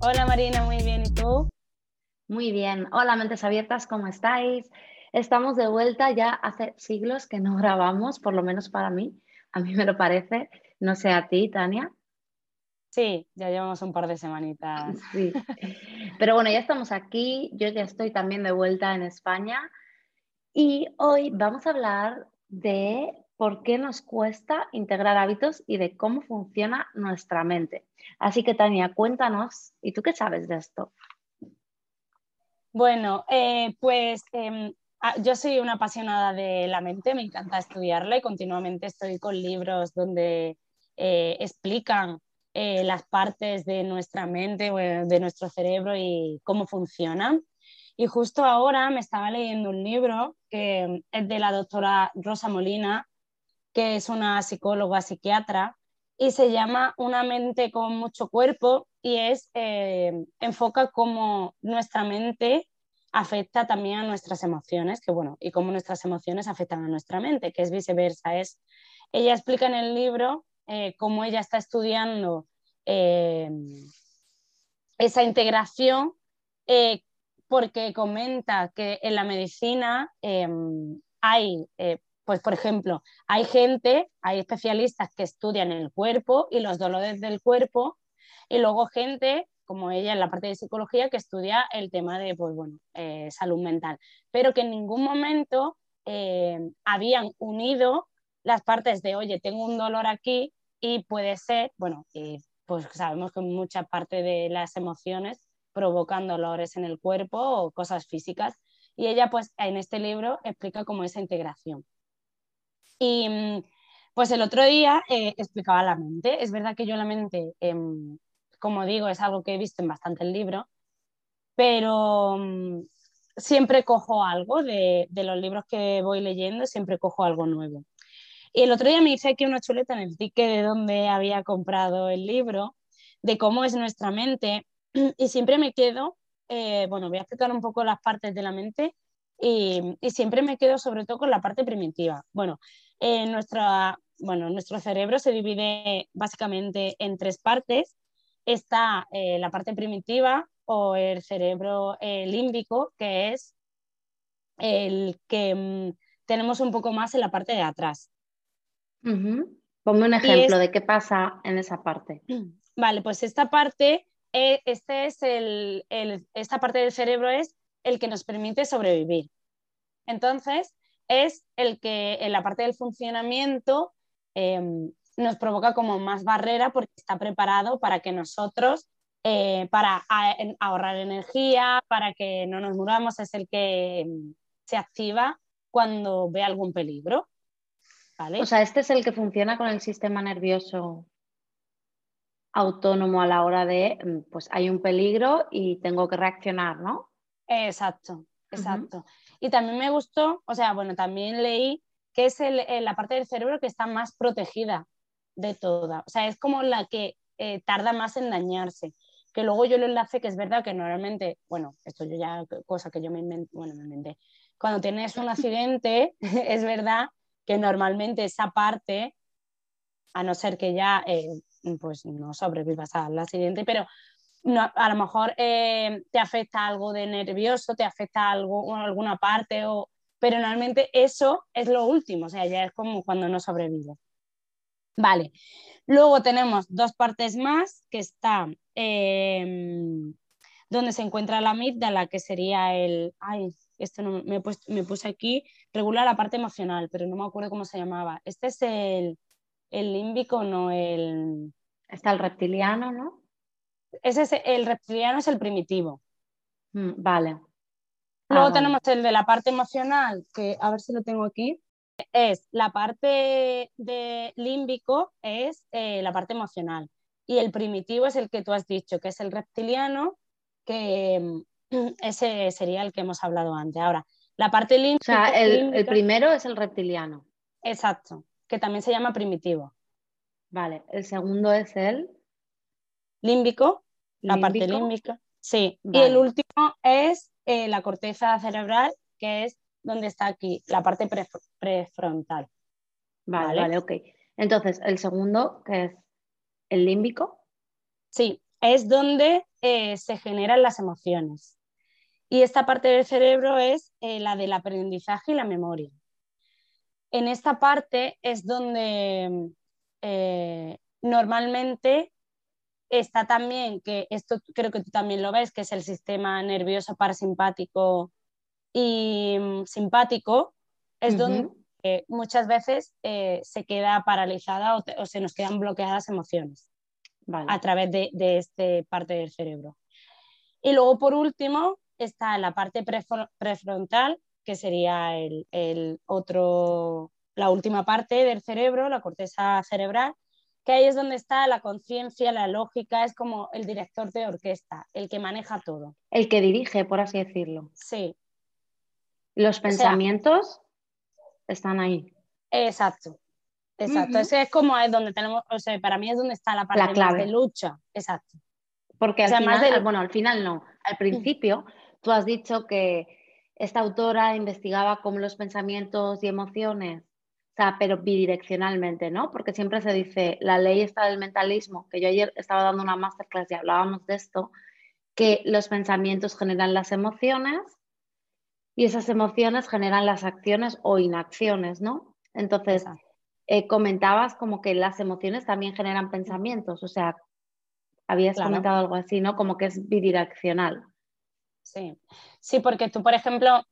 Hola Marina, muy bien. ¿Y tú? Muy bien. Hola mentes abiertas, ¿cómo estáis? Estamos de vuelta ya hace siglos que no grabamos, por lo menos para mí. A mí me lo parece. No sé a ti, Tania. Sí, ya llevamos un par de semanitas. Sí. Pero bueno, ya estamos aquí. Yo ya estoy también de vuelta en España. Y hoy vamos a hablar de por qué nos cuesta integrar hábitos y de cómo funciona nuestra mente. Así que Tania, cuéntanos, ¿y tú qué sabes de esto? Bueno, eh, pues em, ah, yo soy una apasionada de la mente, me encanta estudiarla y continuamente estoy con libros donde eh, explican eh, las partes de nuestra mente, de nuestro cerebro y cómo funcionan. Y justo ahora me estaba leyendo un libro que es de la doctora Rosa Molina, que es una psicóloga psiquiatra, y se llama Una mente con mucho cuerpo y es, eh, enfoca cómo nuestra mente afecta también a nuestras emociones, que bueno, y cómo nuestras emociones afectan a nuestra mente, que es viceversa. Es, ella explica en el libro eh, cómo ella está estudiando eh, esa integración, porque comenta que en la medicina hay pues, por ejemplo, hay gente, hay especialistas que estudian el cuerpo y los dolores del cuerpo, y luego gente, como ella en la parte de psicología, que estudia el tema de, pues, bueno, eh, salud mental, pero que en ningún momento eh, habían unido las partes de, oye, tengo un dolor aquí y puede ser, bueno, y pues sabemos que mucha parte de las emociones provocan dolores en el cuerpo o cosas físicas. Y ella, pues, en este libro explica cómo esa integración. Y mm, pues el otro día eh, explicaba la mente. Es verdad que yo la mente, em, como digo, es algo que he visto en bastante el libro, pero mm, siempre cojo algo de, de, los libros que voy leyendo, siempre cojo algo nuevo. Y el otro día me hice aquí una chuleta en el ticket de donde había comprado el libro, de cómo es nuestra mente, y siempre me quedo, eh, bueno, voy a explicar un poco las partes de la mente, y, y siempre me quedo sobre todo con la parte primitiva. Bueno, eh, nuestra, bueno, nuestro cerebro se divide básicamente en tres partes. Está eh, la parte primitiva o el cerebro eh, límbico, que es el que mm, tenemos un poco más en la parte de atrás. Ponme un ejemplo de qué pasa en esa parte. Vale, pues esta parte, este es el, esta parte del cerebro es el que nos permite sobrevivir. Entonces, es el que en la parte del funcionamiento em, nos provoca como más barrera porque está preparado para que nosotros, eh, para ahorrar energía, para que no nos muramos, es el que em, se activa cuando ve algún peligro. ¿vale? O sea, este es el que funciona con el sistema nervioso autónomo a la hora de, em, pues hay un peligro y tengo que reaccionar, ¿no? Exacto, exacto. Y también me gustó, o sea, bueno, también leí que es la parte del cerebro que está más protegida de toda. O sea, es como la que eh, tarda más en dañarse. Que luego yo lo enlace, que es verdad que normalmente, bueno, esto yo ya, cosa que yo me inventé, bueno, me inventé. Cuando tienes un accidente, es verdad que normalmente esa parte, a no ser que ya eh, pues no sobrevivas al accidente, pero a lo mejor eh, te afecta algo de nervioso, te afecta algo, alguna parte, o, pero normalmente eso es lo último, o sea, ya es como cuando no sobrevive. Vale, luego tenemos dos partes más que están em, donde se encuentra la amígdala, que sería el, ay, esto no, me, me puse aquí, regular la parte emocional, pero no me acuerdo cómo se llamaba. Este es el, el límbico, no el... Está el reptiliano, ¿no? Ese es el reptiliano es el primitivo. Mm, vale. Luego ah, tenemos el de la parte emocional, que a ver si lo tengo aquí. Es la parte de límbico, es eh, la parte emocional. y el primitivo es el que tú has dicho, que es el reptiliano, que mm, ese sería el que hemos hablado antes. Ahora, la parte límbica... O sea, el, primero es el reptiliano. Exacto, que también se llama primitivo. Vale, el segundo es el... Límbico, la parte límbica. Sí, y el último es eh, la corteza cerebral, que es donde está aquí, la parte prefrontal. Vale, vale, ok. Entonces, el segundo, que es el límbico. Sí, es donde eh, se generan las emociones. Y esta parte del cerebro es eh, la del aprendizaje y la memoria. En esta parte es donde eh, normalmente está también, que esto creo que tú también lo ves, que es el sistema nervioso parasimpático y mm, simpático, es donde muchas veces se queda paralizada o, se nos quedan bloqueadas emociones a través de, de esta parte del cerebro. Y luego, por último, está la parte prefrontal, que sería el, el, otro, la última parte del cerebro, la corteza cerebral, que ahí es donde está la conciencia, la lógica, es como el director de orquesta, el que maneja todo. El que dirige, por así decirlo. Sí. Los pensamientos están ahí. Exacto. Exacto, ese es como es donde tenemos, o sea, para mí es donde está la parte de lucha, exacto. Porque al final, bueno, al final no, al principio tú has dicho que esta autora investigaba cómo los pensamientos y emociones, o sea, pero bidireccionalmente, ¿no? Porque siempre se dice, la ley está del mentalismo, que yo ayer estaba dando una masterclass y hablábamos de esto, que los pensamientos generan las emociones y esas emociones generan las acciones o inacciones, ¿no? Entonces, eh, comentabas como que las emociones también generan pensamientos, o sea, habías comentado algo así, ¿no? Como que es bidireccional. Sí, sí, porque tú, por ejemplo,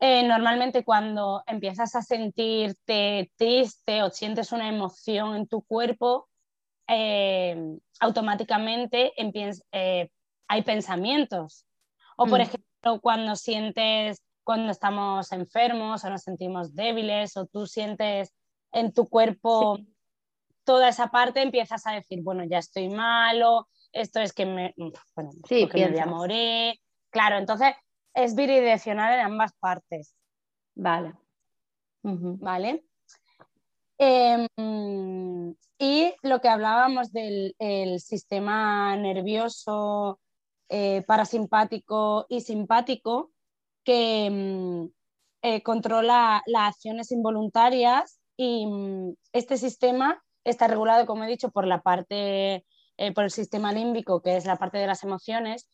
eh, normalmente cuando empiezas a sentirte triste o sientes una emoción en tu cuerpo, eh, automáticamente hay pensamientos. O por mm. ejemplo, cuando sientes, cuando estamos enfermos o nos sentimos débiles o tú sientes en tu cuerpo toda esa parte, empiezas a decir, bueno, ya estoy malo, esto es que me, bueno, sí, me voy a morir. Claro, entonces es bidireccional en ambas partes. Vale. Vale. Em, y lo que hablábamos del sistema nervioso eh, parasimpático y simpático, que em, eh, controla las acciones involuntarias y mm, este sistema está regulado, como he dicho, por la parte, eh, por el sistema límbico, que es la parte de las emociones.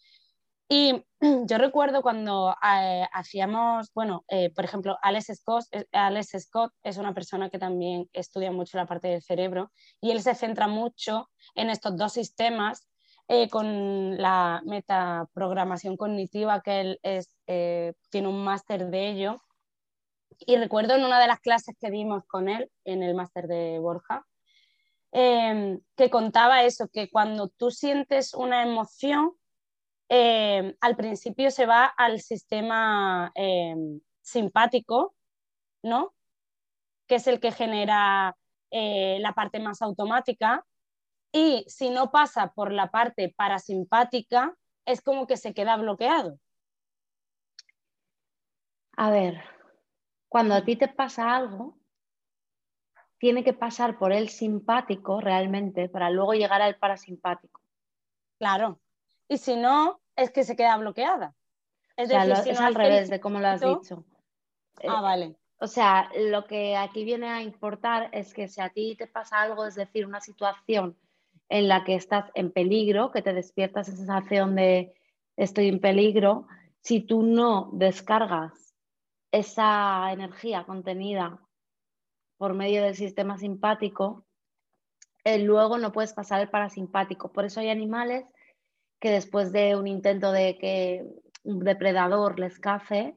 Y yo recuerdo cuando eh, hacíamos, bueno, eh, por ejemplo, Alex Scott, Alex Scott es una persona que también estudia mucho la parte del cerebro y él se centra mucho en estos dos sistemas con la metaprogramación cognitiva, que él es, tiene un máster de ello. Y recuerdo en una de las clases que dimos con él, en el máster de Borja, em, que contaba eso, que cuando tú sientes una emoción, em, al principio se va al sistema em, simpático, ¿no? Que es el que genera eh, la parte más automática. Y si no pasa por la parte parasimpática, es como que se queda bloqueado. A ver, cuando a ti te pasa algo, tiene que pasar por el simpático realmente para luego llegar al parasimpático. Claro. Y si no, es que se queda bloqueada. Es, es al revés de como lo has dicho. Ah, vale. O sea, lo que aquí viene a importar es que si a ti te pasa algo, es decir, una situación en la que estás en peligro, que te despiertas esa sensación de estoy en peligro, si tú no descargas esa energía contenida por medio del sistema simpático, eh, luego no puedes pasar el parasimpático. Por eso hay animales que después de un intento de que un depredador les cace,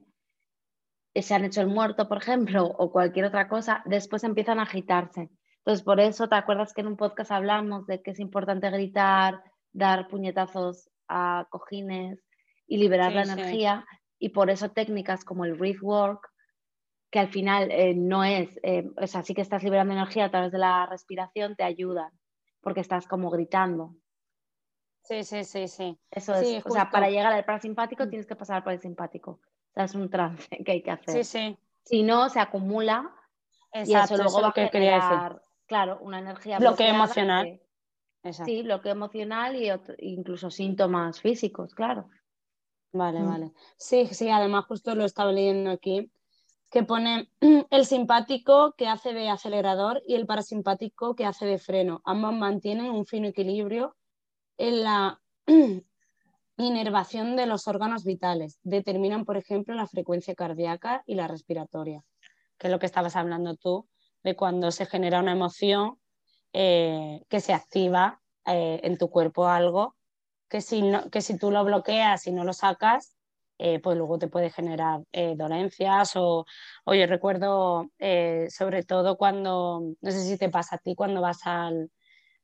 eh, se han hecho el muerto, por ejemplo, o cualquier otra cosa, después empiezan a agitarse. Entonces, por eso, ¿te acuerdas que en un podcast hablamos de que es importante gritar, dar puñetazos a cojines y liberar la energía? y por eso técnicas como el breath work, que al final eh, no es, eh, o sea, sí que estás liberando energía a través de la respiración, te ayudan. porque estás como gritando. Sí, sí, sí, sí. Eso es, o sea, para llegar al parasimpático mm. tienes que pasar por el simpático. O sea, es un trance que hay que hacer. Sí, sí. Si no, se acumula y eso luego va a generar, claro, una energía bloqueo emocional. Sí, bloqueo emocional y incluso síntomas físicos, claro. Vale, mm. vale. Sí, sí, además justo lo estaba leyendo aquí, que pone el simpático que hace de acelerador y el parasimpático que hace de freno. Ambos mantienen un fino equilibrio en la inervación de los órganos vitales. Determinan, por ejemplo, la frecuencia cardíaca y la respiratoria, que es lo que estabas hablando tú, de cuando se genera una emoción eh, que se activa eh, en tu cuerpo algo que si, que si tú lo bloqueas y no lo sacas, eh, pues luego te puede generar dolencias o, yo recuerdo sobre todo cuando, no sé si te pasa a ti cuando vas al,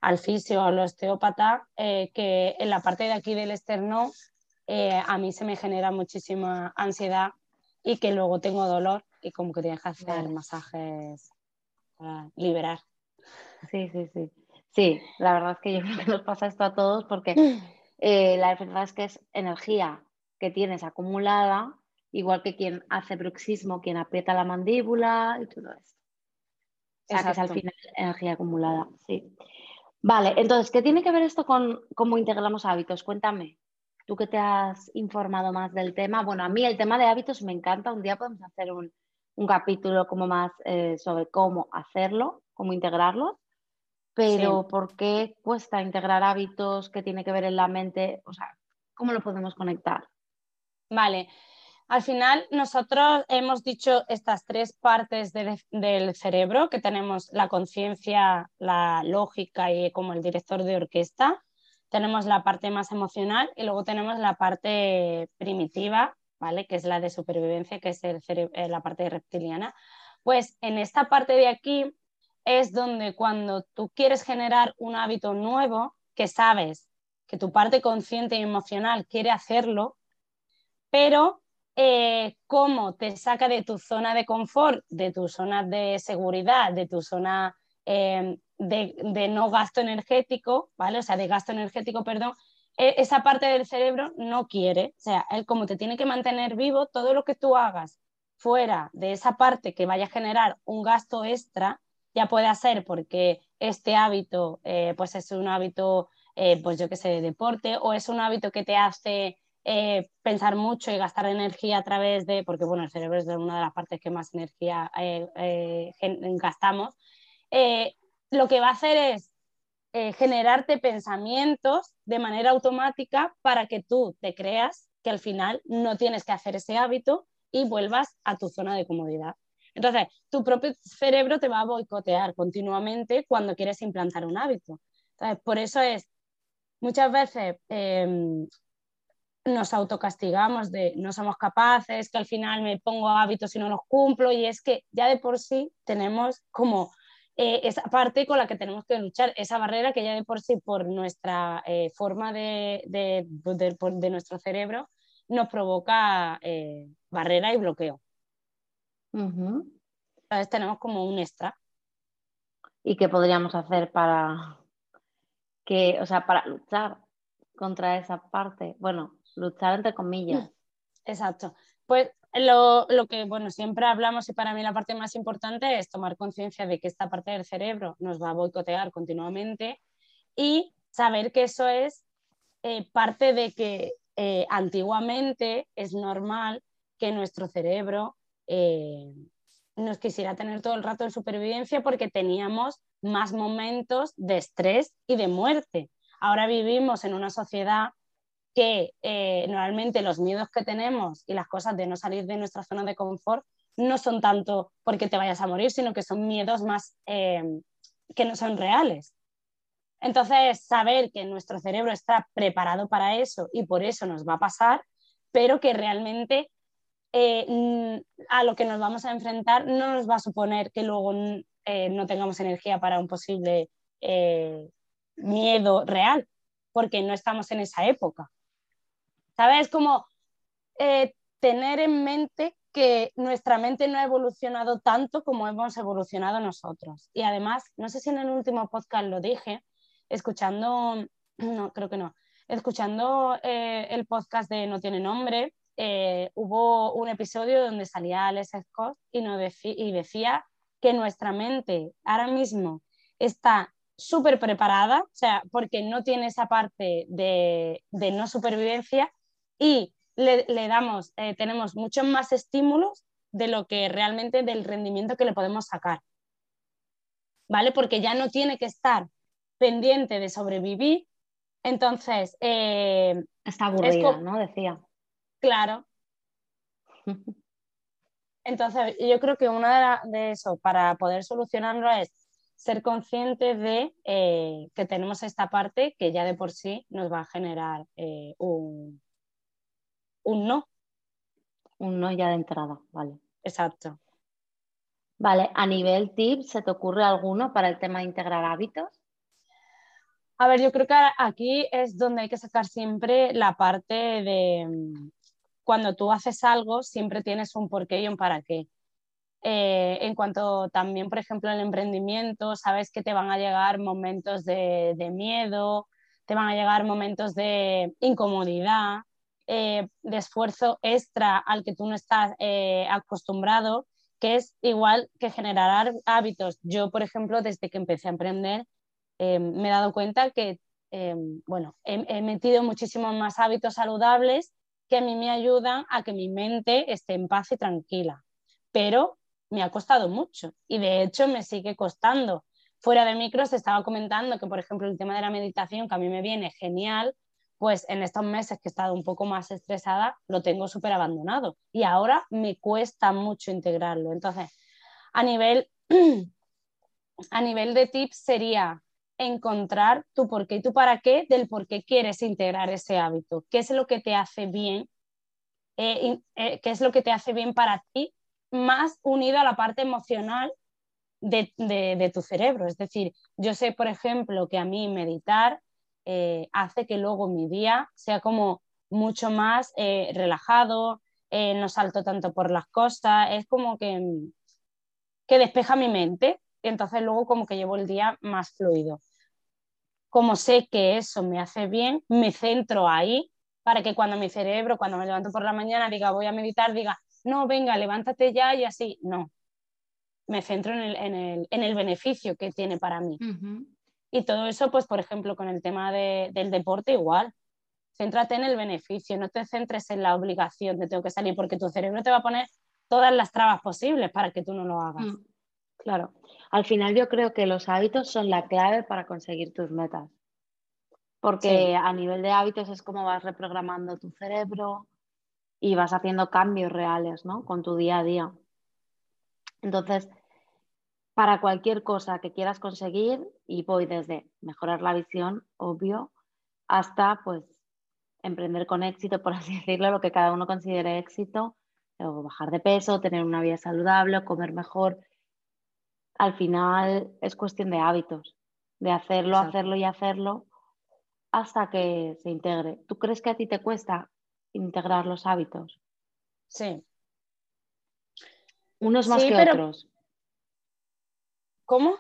al fisio o al osteópata, que en la parte de aquí del externo a mí se me genera muchísima ansiedad y que luego tengo dolor y como que tienes que hacer masajes para liberar. Sí, sí, sí. Sí, la verdad es que yo creo que nos pasa esto a todos porque eh, la verdad es que es energía que tienes acumulada, igual que quien hace bruxismo, quien aprieta la mandíbula y todo esto. O sea, que es al final energía acumulada, sí. Vale, entonces, ¿qué tiene que ver esto con cómo integramos hábitos? Cuéntame, tú que te has informado más del tema. Bueno, a mí el tema de hábitos me encanta. Un día podemos hacer un, capítulo como más eh, sobre cómo hacerlo, cómo integrarlos pero ¿por qué cuesta integrar hábitos que tiene que ver en la mente? O sea, ¿cómo lo podemos conectar? Vale. Al final, nosotros hemos dicho estas tres partes del cerebro, que tenemos la conciencia, la lógica y como el director de orquesta. Tenemos la parte más emocional y luego tenemos la parte primitiva, ¿vale? Que es la de supervivencia, que es el eh, la parte reptiliana. Pues en esta parte de aquí es donde cuando tú quieres generar un hábito nuevo, que sabes que tu parte consciente y emocional quiere hacerlo, pero eh, cómo te saca de tu zona de confort, de tu zona de seguridad, de tu zona em, de, no gasto energético, ¿vale? O sea, de gasto energético, perdón, e, esa parte del cerebro no quiere, o sea, él como te tiene que mantener vivo, todo lo que tú hagas fuera de esa parte que vaya a generar un gasto extra, ya puede ser porque este hábito eh, pues es un hábito, eh, pues yo que sé, de deporte o es un hábito que te hace eh, pensar mucho y gastar energía a través de, porque bueno, el cerebro es una de las partes que más energía gastamos, lo que va a hacer es generarte pensamientos de manera automática para que tú te creas que al final no tienes que hacer ese hábito y vuelvas a tu zona de comodidad. Entonces, tu propio cerebro te va a boicotear continuamente cuando quieres implantar un hábito. Entonces, por eso es, muchas veces em, nos autocastigamos de no somos capaces, que al final me pongo hábitos y no los cumplo, y es que ya de por sí tenemos como eh, esa parte con la que tenemos que luchar, esa barrera que ya de por sí por nuestra eh, forma de, de, nuestro cerebro nos provoca eh, barrera y bloqueo. Entonces tenemos como un extra. ¿Y qué podríamos hacer para que, o sea, para luchar contra esa parte? Bueno, luchar entre comillas. Exacto. Pues lo, lo, que, bueno, siempre hablamos y para mí la parte más importante es tomar conciencia de que esta parte del cerebro nos va a boicotear continuamente y saber que eso es eh, parte de que eh, antiguamente es normal que nuestro cerebro eh, nos quisiera tener todo el rato en supervivencia porque teníamos más momentos de estrés y de muerte. Ahora vivimos en una sociedad que eh, normalmente los miedos que tenemos y las cosas de no salir de nuestra zona de confort no son tanto porque te vayas a morir, sino que son miedos más eh, que no son reales. Entonces, saber que nuestro cerebro está preparado para eso y por eso nos va a pasar, pero que realmente eh, a lo que nos vamos a enfrentar no nos va a suponer que luego eh, no tengamos energía para un posible miedo real, porque no estamos en esa época. ¿Sabes? Como tener en mente que nuestra mente no ha evolucionado tanto como hemos evolucionado nosotros. Y además, no sé si en el último podcast lo dije, escuchando, no, creo que no, escuchando eh, el podcast de No tiene nombre, eh, hubo un episodio donde salía Alex Scott y, y decía que nuestra mente ahora mismo está súper preparada, o sea, porque no tiene esa parte de, no supervivencia y le, damos, eh, tenemos muchos más estímulos de lo que realmente del rendimiento que le podemos sacar. ¿Vale? Porque ya no tiene que estar pendiente de sobrevivir. Entonces, eh, está aburrida, ¿no? Decía. Claro. Entonces, yo creo que una de, eso, para poder solucionarlo, es ser conscientes de eh, que tenemos esta parte que ya de por sí nos va a generar eh, un, un no. Un no ya de entrada, vale. Exacto. Vale, a nivel tips, ¿se te ocurre alguno para el tema de integrar hábitos? A ver, yo creo que aquí es donde hay que sacar siempre la parte de mm, cuando tú haces algo, siempre tienes un porqué y un para qué. Eh, en cuanto también, por ejemplo, el emprendimiento, sabes que te van a llegar momentos de, miedo, te van a llegar momentos de incomodidad, eh, de esfuerzo extra al que tú no estás eh, acostumbrado, que es igual que generar hábitos. Yo, por ejemplo, desde que empecé a emprender, me he dado cuenta que, bueno, he, he metido muchísimos más hábitos saludables que a mí me ayudan a que mi mente esté en paz y tranquila. Pero me ha costado mucho y de hecho me sigue costando. Fuera de micros estaba comentando que, por ejemplo, el tema de la meditación, que a mí me viene genial, pues en estos meses que he estado un poco más estresada, lo tengo súper abandonado y ahora me cuesta mucho integrarlo. Entonces, a nivel, a nivel de tips sería encontrar tu por qué y tu para qué del por qué quieres integrar ese hábito, qué es lo que te hace bien, eh, eh, qué es lo que te hace bien para ti más unido a la parte emocional de, tu cerebro. Es decir, yo sé, por ejemplo, que a mí meditar eh, hace que luego mi día sea como mucho más eh, relajado, eh, no salto tanto por las costas, es como que, que despeja mi mente y entonces luego como que llevo el día más fluido. Como sé que eso me hace bien, me centro ahí para que cuando mi cerebro, cuando me levanto por la mañana, diga voy a meditar, diga, no, venga, levántate ya y así. No, me centro en el, beneficio que tiene para mí. Y todo eso, pues, por ejemplo, con el tema del deporte igual. Céntrate en el beneficio, no te centres en la obligación de tengo que salir, porque tu cerebro te va a poner todas las trabas posibles para que tú no lo hagas. Mm, claro. Al final yo creo que los hábitos son la clave para conseguir tus metas. Porque a nivel de hábitos es como vas reprogramando tu cerebro, y vas haciendo cambios reales, ¿no? Con tu día a día. Entonces, para cualquier cosa que quieras conseguir, y voy desde mejorar la visión, obvio, hasta pues emprender con éxito, por así decirlo, lo que cada uno considere éxito, o bajar de peso, tener una vida saludable, comer mejor. Al final es cuestión de hábitos, de hacerlo, hacerlo y hacerlo hasta que se integre. ¿Tú crees que a ti te cuesta integrar los hábitos. Sí. Unos más que otros. ¿Cómo?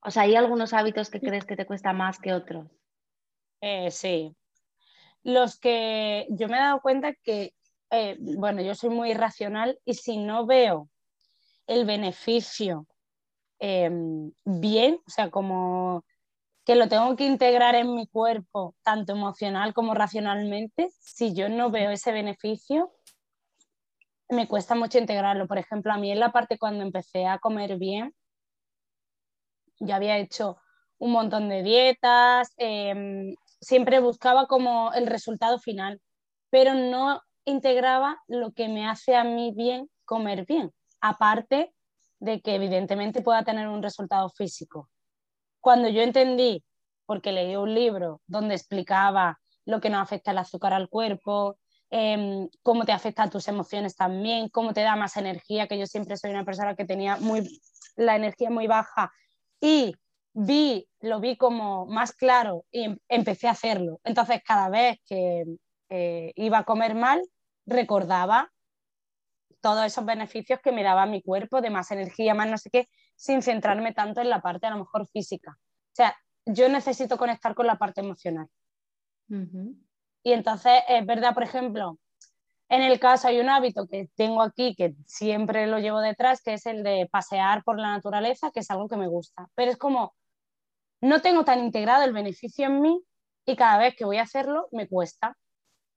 O sea, ¿hay algunos hábitos que crees que te cuesta más que otros? Eh, sí. Los que yo me he dado cuenta que, eh, bueno, yo soy muy racional y si no veo el beneficio em, bien, o sea, como que lo tengo que integrar en mi cuerpo, tanto emocional como racionalmente, si yo no veo ese beneficio, me cuesta mucho integrarlo. Por ejemplo, a mí en la parte cuando empecé a comer bien, yo había hecho un montón de dietas, em, siempre buscaba como el resultado final, pero no integraba lo que me hace a mí bien comer bien, aparte de que evidentemente pueda tener un resultado físico. Cuando yo entendí, porque leí un libro donde explicaba lo que nos afecta el azúcar al cuerpo, em, cómo te afecta tus emociones también, cómo te da más energía, que yo siempre soy una persona que tenía muy, la energía muy baja y vi, lo vi como más claro y em, empecé a hacerlo. Entonces cada vez que eh, iba a comer mal, recordaba todos esos beneficios que me daba mi cuerpo, de más energía, más no sé qué, sin centrarme tanto en la parte a lo mejor física. O sea, yo necesito conectar con la parte emocional. Y entonces es verdad, por ejemplo, en el caso hay un hábito que tengo aquí que siempre lo llevo detrás, que es el de pasear por la naturaleza, que es algo que me gusta. Pero es como, no tengo tan integrado el beneficio en mí y cada vez que voy a hacerlo me cuesta.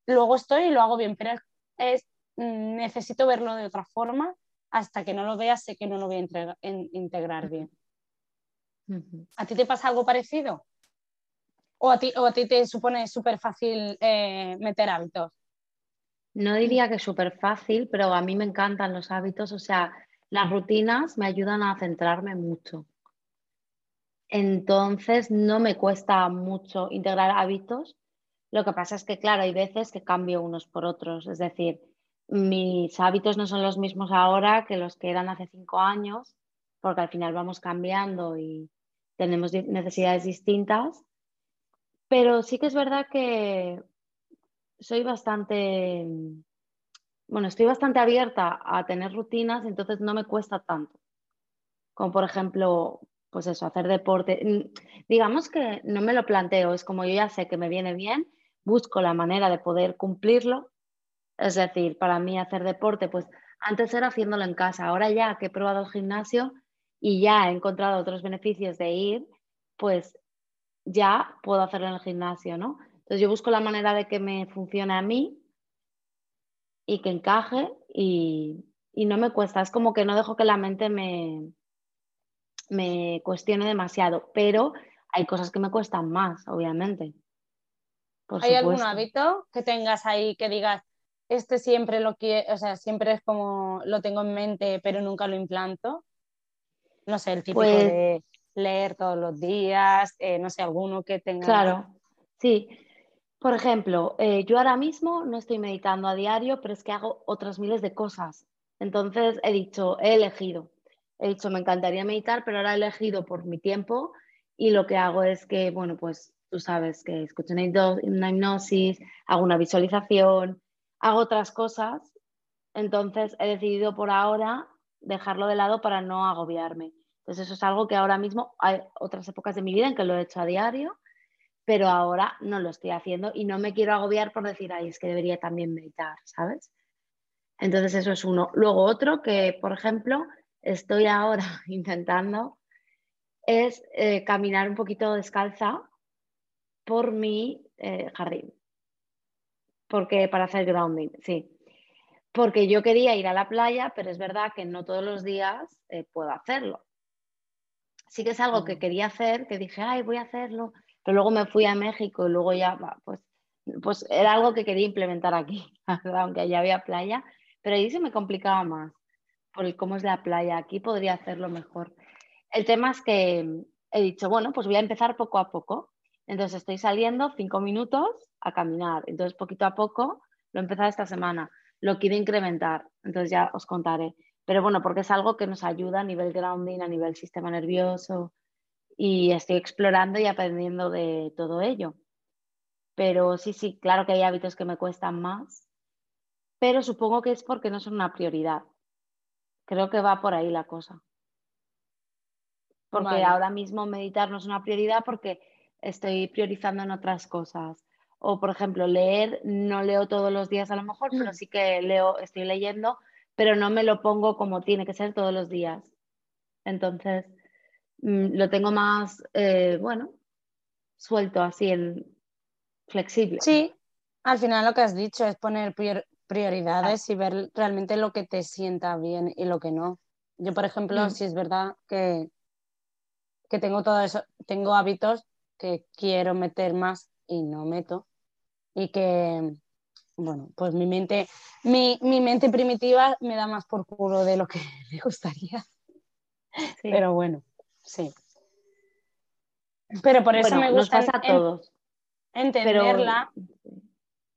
Luego estoy y lo hago bien, pero es, necesito verlo de otra forma. Hasta que no lo vea, sé que no lo voy a integrar bien. ¿A ti te pasa algo parecido? ¿O a ti, o a ti te supone súper fácil eh, meter hábitos? No diría que es súper fácil, pero a mí me encantan los hábitos. O sea, las rutinas me ayudan a centrarme mucho. Entonces, no me cuesta mucho integrar hábitos. Lo que pasa es que, claro, hay veces que cambio unos por otros. Es decir, mis hábitos no son los mismos ahora que los que eran hace cinco años, porque al final vamos cambiando y tenemos necesidades distintas. Pero sí que es verdad que soy bastante, bueno, estoy bastante abierta a tener rutinas, entonces no me cuesta tanto. Como por ejemplo, pues eso, hacer deporte. Mm, digamos que no me lo planteo, es como yo ya sé que me viene bien, busco la manera de poder cumplirlo. Es decir, para mí hacer deporte, pues antes era haciéndolo en casa, ahora ya que he probado el gimnasio y ya he encontrado otros beneficios de ir, pues ya puedo hacerlo en el gimnasio, ¿no? Entonces yo busco la manera de que me funcione a mí y que encaje y, y no me cuesta, es como que no dejo que la mente me, me cuestione demasiado, pero hay cosas que me cuestan más, obviamente. ¿Hay algún hábito que tengas ahí que digas, este siempre lo quiero, o sea, siempre es como lo tengo en mente, pero nunca lo implanto? No sé, el típico pues de leer todos los días, eh, no sé, alguno que tenga. Claro, sí. Por ejemplo, eh, yo ahora mismo no estoy meditando a diario, pero es que hago otras miles de cosas. Entonces he dicho, he elegido he dicho, me encantaría meditar, pero ahora he elegido por mi tiempo y lo que hago es que, bueno, pues tú sabes que escucho una hipnosis, hago una visualización, hago otras cosas. Entonces he decidido por ahora dejarlo de lado para no agobiarme. Entonces eso es algo que ahora mismo hay otras épocas de mi vida en que lo he hecho a diario, pero ahora no lo estoy haciendo y no me quiero agobiar por decir, ay, es que debería también meditar, ¿sabes? Entonces eso es uno. Luego otro que, por ejemplo, estoy ahora intentando es eh, caminar un poquito descalza por mi eh, jardín. Porque para hacer grounding, sí. Porque yo quería ir a la playa, pero es verdad que no todos los días eh, puedo hacerlo. Sí que es algo que mm. quería hacer, que dije, ay, voy a hacerlo, pero luego me fui a México y luego ya, pues, pues era algo que quería implementar aquí, aunque ya había playa, pero ahí se me complicaba más por cómo es la playa. Aquí podría hacerlo mejor. El tema es que he dicho, bueno, pues voy a empezar poco a poco. Entonces estoy saliendo cinco minutos a caminar. Entonces poquito a poco lo he empezado esta semana. Lo quiero incrementar. Entonces ya os contaré. Pero bueno, porque es algo que nos ayuda a nivel grounding, a nivel sistema nervioso. Y estoy explorando y aprendiendo de todo ello. Pero sí, sí, claro que hay hábitos que me cuestan más. Pero supongo que es porque no son una prioridad. Creo que va por ahí la cosa. Porque ahora mismo meditar no es una prioridad porque estoy priorizando en otras cosas. O, por ejemplo, leer, no leo todos los días a lo mejor, pero mm. sí que leo, estoy leyendo, pero no me lo pongo como tiene que ser todos los días. Entonces, lo tengo más, eh, bueno, suelto así, en flexible. Sí, al final lo que has dicho es poner prioridades y ver realmente lo que te sienta bien y lo que no. Yo, por ejemplo, mm. si es verdad que, que tengo todo eso, tengo hábitos que quiero meter más y no meto. Y que, bueno, pues mi mente, mi, mi mente primitiva me da más por culo de lo que me gustaría. Pero bueno, sí. Pero por eso me gusta. a todos. Entenderla.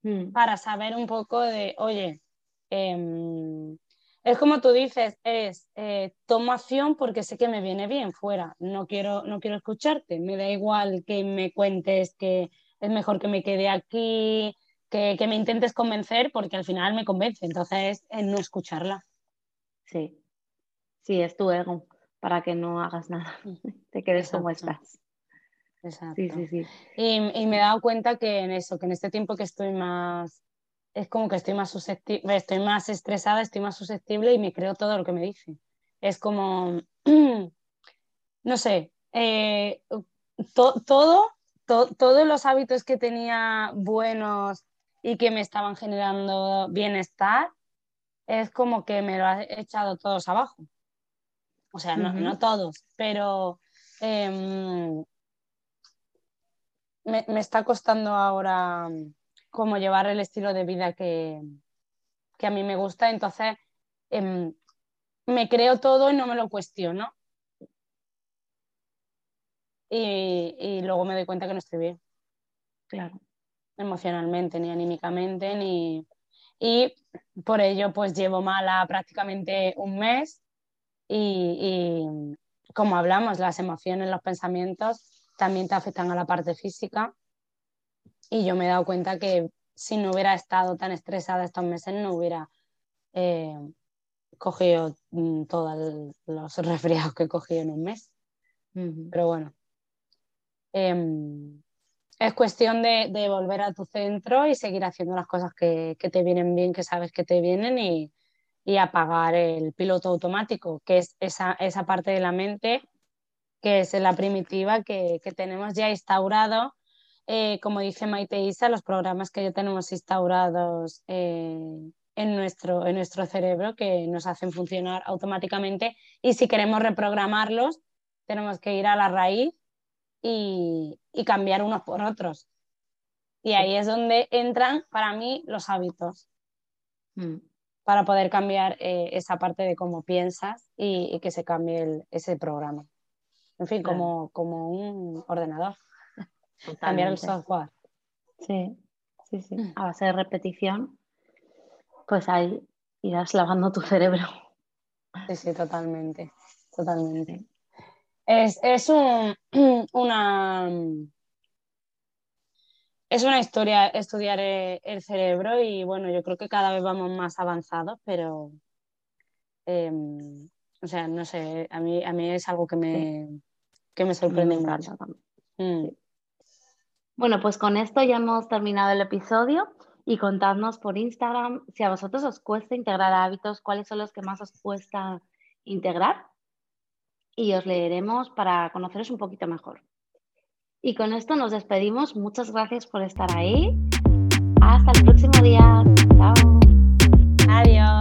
Mm. para saber un poco de, oye, em, es como tú dices, es eh, tomo acción porque sé que me viene bien fuera, no quiero, no quiero escucharte, me da igual que me cuentes que es mejor que me quede aquí, que, me intentes convencer porque al final me convence, entonces es no escucharla. Sí, sí, es tu ego para que no hagas nada, te quedes como estás. exacto. Sí, sí, sí. Y, me he dado cuenta que en eso, que en este tiempo que estoy más, es como que estoy más susceptible, estoy más estresada, estoy más susceptible y me creo todo lo que me dicen. Es como, no sé, eh, todo, todos los hábitos que tenía buenos y que me estaban generando bienestar, es como que me lo ha echado todos abajo. O sea, no, todos, pero em, me, está costando ahora como llevar el estilo de vida que, a mí me gusta, entonces em, me creo todo y no me lo cuestiono. Y, y, luego me doy cuenta que no estoy bien. Claro. Emocionalmente, ni anímicamente, ni... Y por ello pues llevo mala prácticamente un mes y, como hablamos, las emociones, los pensamientos también te afectan a la parte física. Y yo me he dado cuenta que si no hubiera estado tan estresada estos meses, no hubiera eh, cogido mm, todos los resfriados que he cogido en un mes. Pero bueno, em, es cuestión de, volver a tu centro y seguir haciendo las cosas que, que, te vienen bien, que sabes que te vienen y, y apagar el piloto automático, que es esa, esa parte de la mente que es la primitiva que, que tenemos ya instaurado. Eh, como dice Maite Isa, los programas que ya tenemos instaurados eh, en, nuestro, en nuestro cerebro que nos hacen funcionar automáticamente y si queremos reprogramarlos, tenemos que ir a la raíz y, y cambiar unos por otros. Y ahí es donde entran para mí los hábitos. Mm para poder cambiar eh, esa parte de cómo piensas y, que se cambie ese programa. En fin, como, como un ordenador. Cambiar el software. Sí, sí, sí. Mm. A base de repetición, pues ahí irás lavando tu cerebro. Sí, sí, totalmente. Totalmente. Es, es un, una es una historia estudiar eh, el cerebro y bueno, yo creo que cada vez vamos más avanzados, pero, em, o sea, no sé, a mí, a mí es algo que me, me sorprende mucho. Mm. Bueno, pues con esto ya hemos terminado el episodio y contadnos por Instagram si a vosotros os cuesta integrar hábitos, cuáles son los que más os cuesta integrar y os leeremos para conoceros un poquito mejor. Y con esto nos despedimos. Muchas gracias por estar ahí. Hasta el próximo día. Chao. Adiós.